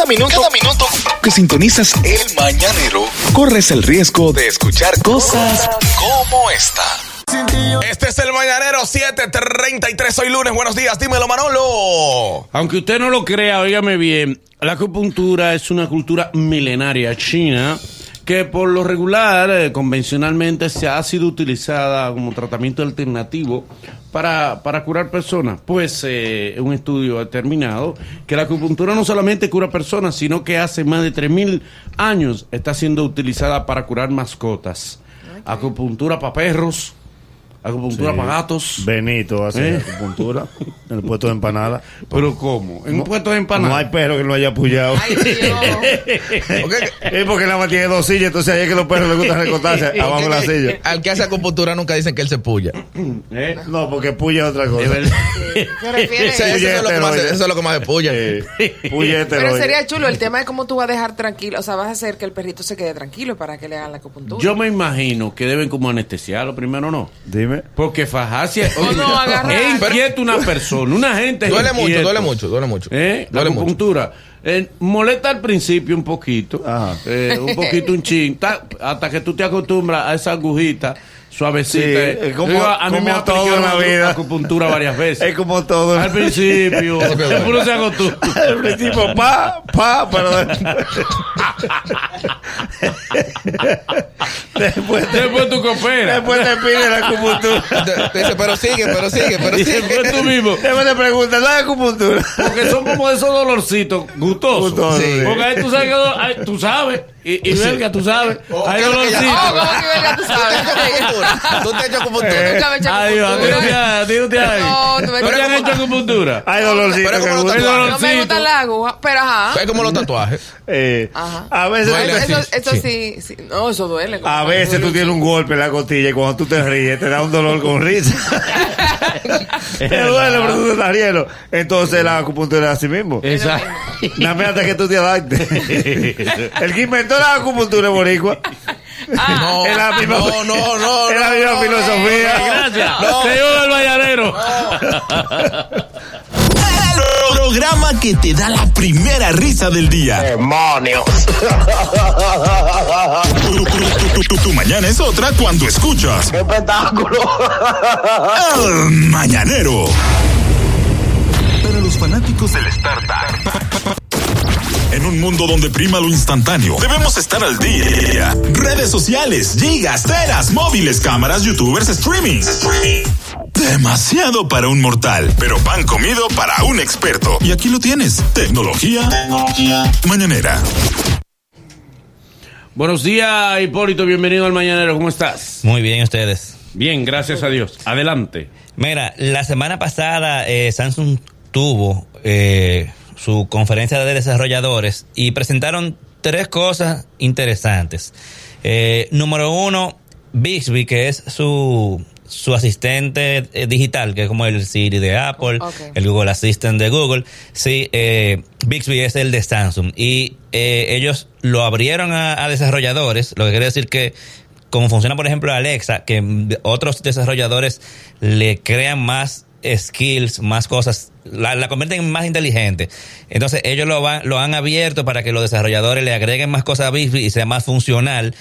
Cada minuto, cada minuto que sintonizas el mañanero, corres el riesgo de escuchar cosas como esta. Este es el Mañanero 733, hoy lunes, buenos días, dímelo Manolo. Aunque usted no lo crea, óigame bien, la acupuntura es una cultura milenaria china que por lo regular, eh, convencionalmente, se ha sido utilizada como tratamiento alternativo para, para curar personas. Pues eh, un estudio ha determinado que la acupuntura no solamente cura personas, sino que hace más de 3.000 años está siendo utilizada para curar mascotas. Acupuntura para perros, acupuntura Sí. para gatos. Benito hace ¿Eh? acupuntura en el puesto de empanada. ¿Pero cómo? ¿En un puesto de empanada? No hay perro que no haya apoyado. Ay, Dios. Es porque nada más tiene dos sillas, entonces ahí es que los perros les gusta recortarse abajo de la silla. Al que hace acupuntura nunca dicen que él se puya. ¿Eh? No, porque puya es otra cosa. Eso, eso es lo que más, eso es lo que más se puya. Eh, Pero sería chulo. El tema es cómo tú vas a dejar tranquilo. O sea, vas a hacer que el perrito se quede tranquilo para que le hagan la acupuntura. Yo me imagino que deben como anestesiarlo primero, ¿no? Dime. Porque fajarse O no, es inquieto una persona, una gente es Duele mucho, duele mucho, duele mucho. ¿Eh? La Duele mucho. acupuntura. Eh, molesta al principio un poquito, Ajá. eh, un poquito un chin, ta- hasta que tú te acostumbras a esa agujita suavecita. Sí, eh. es como- Digo, a mí me como todo en la vida. acupuntura varias veces. Es como todo. Al principio. Al principio, pa, pa, pero después, te, Después tú cooperas. después te pide la acupuntura. Dice, pero sigue, pero sigue, pero Y sigue. después tú mismo. Después te preguntan, ¿la acupuntura? Porque son como esos dolorcitos gustosos. Gustosos, Sí. Porque ahí tú sabes ahí tú sabes. Y, y verga, tú sabes. Hay ¿qué es lo que ya- dolorcitos. Oh, ¿cómo que verga tú ¿Tú te has hecho sabes? acupuntura? ¿Tú te has hecho acupuntura? Hecho ti no te acupuntura. ha- a ti no te ha- No, tú me- ¿No te han hecho acupuntura? Hay dolorcito Pero como gusta. los Hay No me dolorcito. gustan las agujas, pero ajá. Es como los tatuajes. Eh, Ajá. a veces, Eso. Eso sí, sí. No, eso duele. a veces tú tienes un golpe en la costilla y cuando tú te ríes te da un dolor con risa. te duele, pero tú te estás riendo. Entonces la acupuntura es así mismo. Exacto. Más hasta que tú te adaptes. El que inventó la acupuntura es boricua. No, Es la misma, no, no, no. es la no, misma no, filosofía. Gracias. No. Señor del Valladero. Programa que te da la primera risa del día. ¡Demonios! Tu, tu- tu- tu- tu mañana es otra cuando escuchas ¡Qué espectáculo! El Mañanero. Para los fanáticos del startup. En un mundo donde prima lo instantáneo, debemos estar al día. Redes sociales, gigas, teras, móviles, cámaras, youtubers, streaming. Demasiado para un mortal, pero pan comido para un experto. Y aquí lo tienes, tecnología, mañanera. Buenos días, Hipólito. Bienvenido al Mañanero. ¿Cómo estás? Muy bien, ustedes. Bien, gracias a Dios. Adelante. Mira, la semana pasada eh, Samsung tuvo eh, su conferencia de desarrolladores y presentaron tres cosas interesantes. Eh, número uno, Bixby, que es su, su asistente eh, digital, que es como el Siri de Apple, el Google Assistant de Google. Sí, eh, Bixby es el de Samsung. Y eh, ellos lo abrieron a, a desarrolladores, lo que quiere decir que como funciona, por ejemplo, Alexa, que otros desarrolladores le crean más skills, más cosas, la, la convierten en más inteligente. Entonces ellos lo, van, lo han abierto para que los desarrolladores le agreguen más cosas a Bixby y sea más funcional.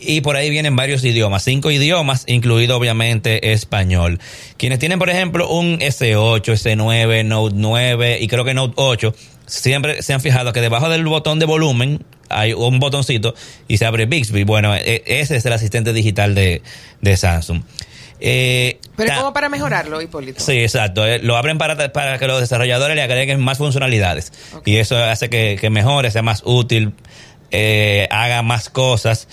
Y por ahí vienen varios idiomas, cinco idiomas, incluido obviamente español. Quienes tienen, por ejemplo, un S8, S9, Note 9 y creo que Note 8, siempre se han fijado que debajo del botón de volumen hay un botoncito y se abre Bixby. Bueno, e- ese es el asistente digital de, de Samsung. Eh, Pero es como para mejorarlo, Hipólito. Sí, exacto. Eh, Lo abren para, para que los desarrolladores le agreguen más funcionalidades. Y eso hace que, que mejore, sea más útil, eh, haga más cosas.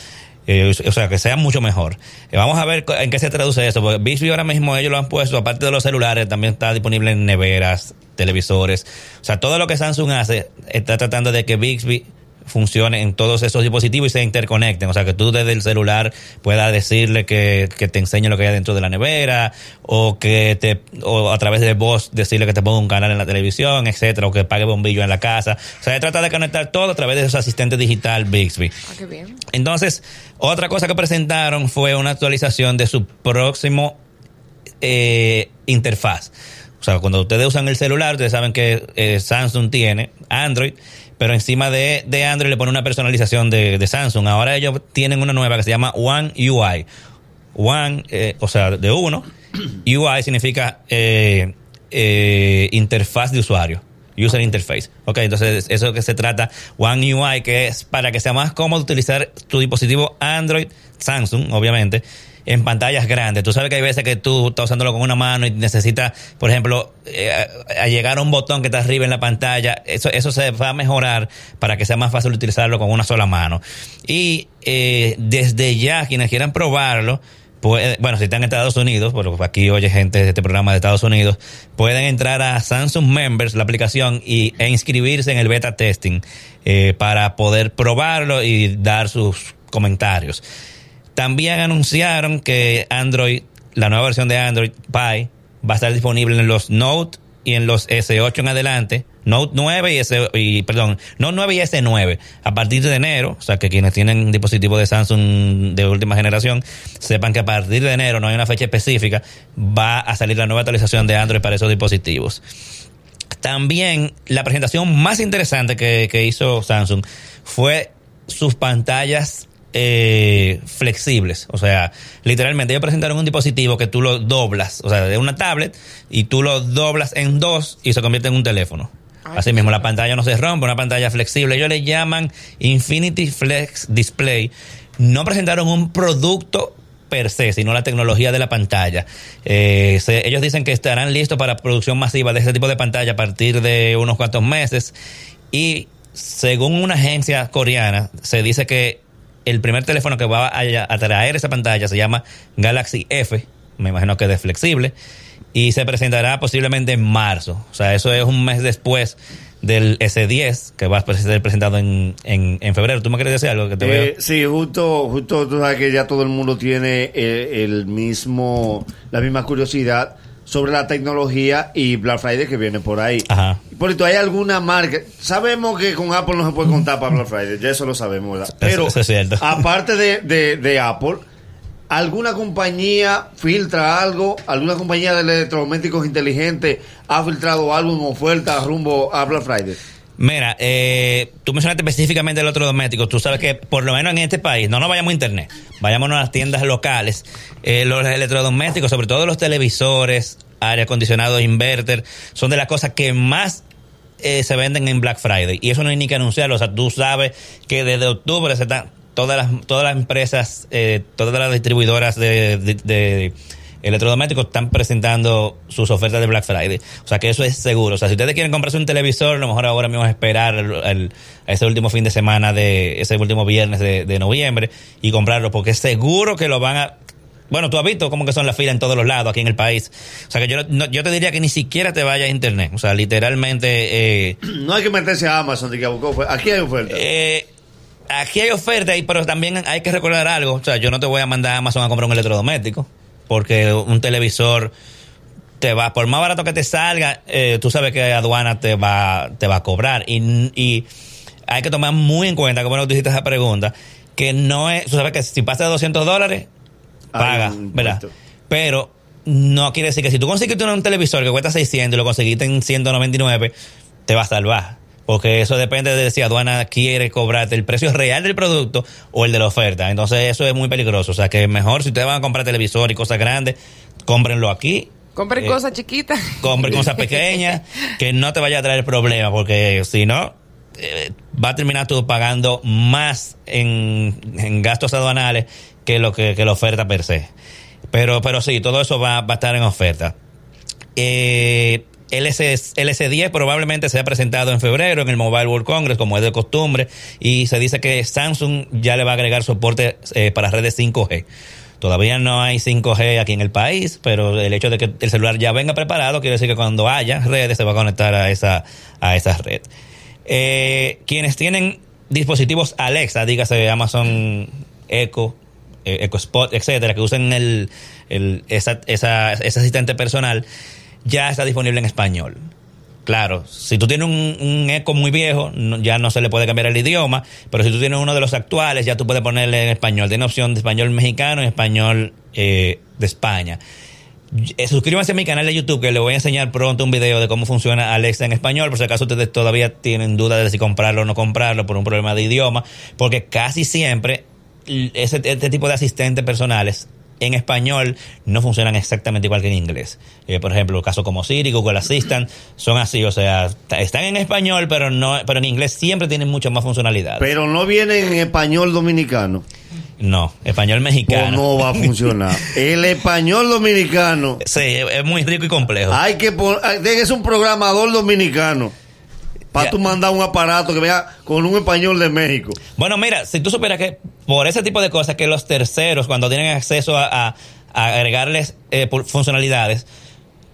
eh, o sea, que sea mucho mejor. Eh, vamos a ver en qué se traduce eso. Porque Bixby ahora mismo ellos lo han puesto, aparte de los celulares, también está disponible en neveras, televisores. O sea, todo lo que Samsung hace está tratando de que Bixby funcione en todos esos dispositivos y se interconecten. O sea, que tú desde el celular puedas decirle que, que te enseñe lo que hay dentro de la nevera o que te o a través de voz decirle que te ponga un canal en la televisión, etcétera, o que pague bombillo en la casa. O sea, se trata de conectar todo a través de esos asistentes digital Bixby. Ah, qué bien. Entonces, otra cosa que presentaron fue una actualización de su próximo eh, interfaz. O sea, cuando ustedes usan el celular, ustedes saben que eh, Samsung tiene Android, pero encima de, de Android le pone una personalización de, de Samsung. Ahora ellos tienen una nueva que se llama One UI. One, eh, o sea, de uno. UI significa eh, eh, interfaz de usuario. User interface. Ok, entonces eso que se trata. One UI, que es para que sea más cómodo utilizar tu dispositivo Android, Samsung, obviamente, en pantallas grandes. Tú sabes que hay veces que tú estás usándolo con una mano y necesitas, por ejemplo, eh, a, llegar a un botón que está arriba en la pantalla. Eso, eso se va a mejorar para que sea más fácil utilizarlo con una sola mano. Y eh, desde ya, quienes quieran probarlo, bueno, si están en Estados Unidos, porque aquí oye gente de este programa de Estados Unidos, pueden entrar a Samsung Members, la aplicación, y, e inscribirse en el beta testing eh, para poder probarlo y dar sus comentarios. También anunciaron que Android, la nueva versión de Android Pie, va a estar disponible en los Note y en los S8 en adelante. Note 9 y S, y, perdón, Note 9 y S9 a partir de enero, o sea que quienes tienen dispositivos de Samsung de última generación, sepan que a partir de enero, no hay una fecha específica, va a salir la nueva actualización de Android para esos dispositivos. También la presentación más interesante que, que hizo Samsung fue sus pantallas eh, flexibles. O sea, literalmente ellos presentaron un dispositivo que tú lo doblas, o sea, de una tablet, y tú lo doblas en dos y se convierte en un teléfono. Así mismo, la pantalla no se rompe, una pantalla flexible. Ellos le llaman Infinity Flex Display. No presentaron un producto per se, sino la tecnología de la pantalla. Eh, se- ellos dicen que estarán listos para producción masiva de ese tipo de pantalla a partir de unos cuantos meses. Y según una agencia coreana, se dice que el primer teléfono que va a, a traer esa pantalla se llama Galaxy F, me imagino que de flexible, y se presentará posiblemente en marzo. O sea, eso es un mes después del S10, que va a ser presentado en, en, en febrero. ¿Tú me quieres decir algo? Que te Eh, veo? sí, justo, justo tú sabes que ya todo el mundo tiene el mismo, la misma curiosidad sobre la tecnología y Black Friday que viene por ahí. Ajá. Polito, ¿hay alguna marca? Sabemos que con Apple no se puede contar para Black Friday, ya eso lo sabemos, ¿verdad? Pero eso es cierto. aparte de, de, de Apple, ¿alguna compañía filtra algo? ¿Alguna compañía de electrodomésticos inteligentes ha filtrado algo en oferta rumbo a Black Friday? Mira, eh, tú mencionaste específicamente el otro doméstico. Tú sabes que por lo menos en este país, no nos vayamos a internet, vayámonos a las tiendas locales. Eh, los electrodomésticos, sobre todo los televisores, aire acondicionado, inverter, son de las cosas que más eh, se venden en Black Friday. Y eso no hay ni que anunciarlo. O sea, tú sabes que desde octubre se están todas las, todas las empresas, eh, todas las distribuidoras de, de- de electrodomésticos están presentando sus ofertas de Black Friday. O sea que eso es seguro. O sea, si ustedes quieren comprarse un televisor, a lo mejor ahora mismo es esperar el- ese último fin de semana de ese último viernes de, de noviembre y comprarlo porque es seguro que lo van a bueno, tú has visto cómo que son las filas en todos los lados aquí en el país. O sea que yo, no- yo te diría que ni siquiera te vayas a internet. O sea, literalmente... Eh, No hay que meterse a Amazon de que. Aquí hay oferta. eh, aquí hay oferta, pero también hay que recordar algo. O sea, yo no te voy a mandar a Amazon a comprar un electrodoméstico, porque un televisor te va, por más barato que te salga, eh, tú sabes que aduana te va, te va a cobrar. Y, y hay que tomar muy en cuenta, como no tú hiciste esa pregunta, que no es, tú sabes que si pasa de 200 dólares, paga, ¿verdad? Pero no quiere decir que si tú conseguiste un televisor que cuesta 600 y lo conseguiste en 199, te va a salvar. Porque eso depende de si aduana quiere cobrarte el precio real del producto o el de la oferta. Entonces eso es muy peligroso. O sea que mejor si ustedes van a comprar televisor y cosas grandes, cómprenlo aquí. Compren Eh, cosas chiquitas. compren cosas pequeñas que no te vaya a traer problemas porque si no eh, va a terminar tú pagando más en, en gastos aduanales que lo que, que la oferta per se pero pero sí todo eso va, va a estar en oferta eh, el, S, el S10 probablemente sea presentado en febrero en el Mobile World Congress, como es de costumbre, y se dice que Samsung ya le va a agregar soporte eh, para redes 5G. Todavía no hay 5G aquí en el país, pero el hecho de que el celular ya venga preparado quiere decir que cuando haya redes se va a conectar a esa, a esa red. Eh, quienes tienen dispositivos Alexa, dígase Amazon Echo, eh, Echo Spot, etcétera, que usen el, el- esa, esa- ese asistente personal, ya está disponible en español. Claro, si tú tienes un, eco muy viejo, ya no se le puede cambiar el idioma, pero si tú tienes uno de los actuales, ya tú puedes ponerle en español. Tiene opción de español mexicano y español eh, de España. eh, suscríbanse a mi canal de YouTube que les voy a enseñar pronto un video de cómo funciona Alexa en español, por si acaso ustedes todavía tienen duda de si comprarlo o no comprarlo por un problema de idioma, porque casi siempre ese, este tipo de asistentes personales en español no funcionan exactamente igual que en inglés. Eh, por ejemplo, casos como Siri, Google Assistant, son así, o sea, están en español, pero no, pero en inglés siempre tienen mucho más funcionalidades. Pero no viene en español dominicano. no, español mexicano. no va a funcionar. El español dominicano. Sí, es es muy rico y complejo. Hay que poner. Es un programador dominicano. Para Ya. tú mandar un aparato que vea con un español de México. Bueno, mira, si tú supieras que por ese tipo de cosas que los terceros, cuando tienen acceso a, a- a agregarles eh, funcionalidades,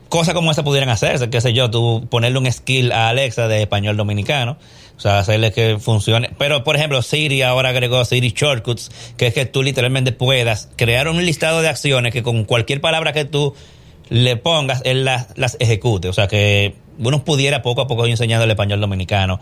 cosas como esa pudieran hacerse, qué sé yo, tú ponerle un skill a Alexa de español dominicano, o sea, hacerle que funcione. Pero, por ejemplo, Siri ahora agregó Siri Shortcuts, que es que tú literalmente puedas crear un listado de acciones que con cualquier palabra que tú le pongas, él las, las ejecute. O sea, que uno pudiera poco a poco ir enseñando el español dominicano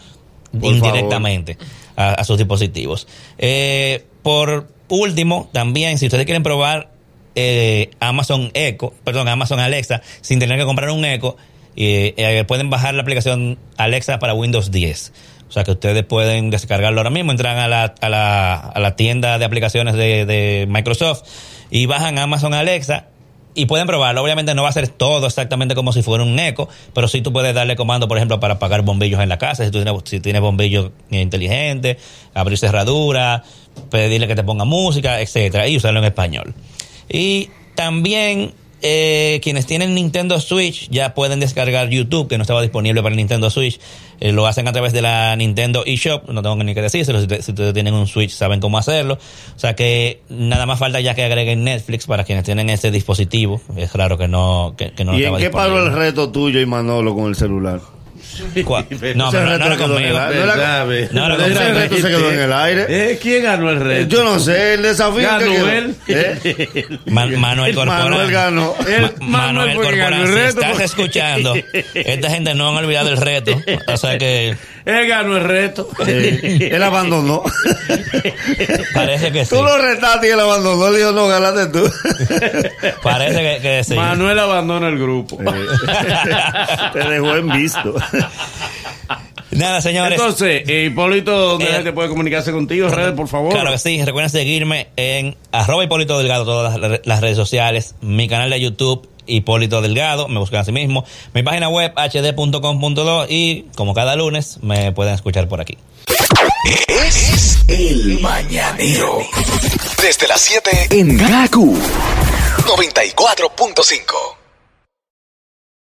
Por indirectamente a, a sus dispositivos. Eh, por último, también, si ustedes quieren probar eh, Amazon Echo, perdón, Amazon Alexa, sin tener que comprar un Echo, eh, eh, pueden bajar la aplicación Alexa para Windows 10. O sea que ustedes pueden descargarlo ahora mismo, entran a la, a la, a la tienda de aplicaciones de, de Microsoft y bajan Amazon Alexa y pueden probarlo. Obviamente no va a ser todo exactamente como si fuera un eco, pero sí tú puedes darle comando, por ejemplo, para apagar bombillos en la casa, si tú tienes, si tienes bombillos inteligentes, abrir cerradura, pedirle que te ponga música, etcétera, y usarlo en español. Y también eh, quienes tienen Nintendo Switch ya pueden descargar YouTube, que no estaba disponible para Nintendo Switch. Eh, lo hacen a través de la Nintendo eShop. No tengo ni que decírselo. Si, te- si ustedes tienen un Switch, saben cómo hacerlo. O sea que nada más falta ya que agreguen Netflix para quienes tienen ese dispositivo. Es raro que no, que, que no ¿Y en qué paró el reto tuyo y Manolo con el celular? No, pero no, no era conmigo. No era- reto se quedó en el aire. Eh, ¿Quién ganó el reto? Yo no sé, el desafío Ganó él. ¿Eh? Ma- Manuel Corporán. Manuel ganó. El- Ma- Manuel el si estás escuchando, esta gente no han olvidado el reto. O sea que Él ganó el reto. Él abandonó. parece que sí. Tú lo retaste y él abandonó. Le dijo, no, ganaste tú. Parece que, que sí. Manuel abandona el grupo. Te dejó en visto. Nada, señores. Entonces, eh, Hipólito, ¿dónde Eh, la gente puede comunicarse contigo? Redes, por favor. Claro que sí, recuerden seguirme en arroba Hipólito Delgado, todas las, las redes sociales, mi canal de YouTube, Hipólito Delgado, me buscan así mismo, mi página web hd.com.do y como cada lunes me pueden escuchar por aquí. Es el mañanero. Desde las 7 en Gaku 94.5.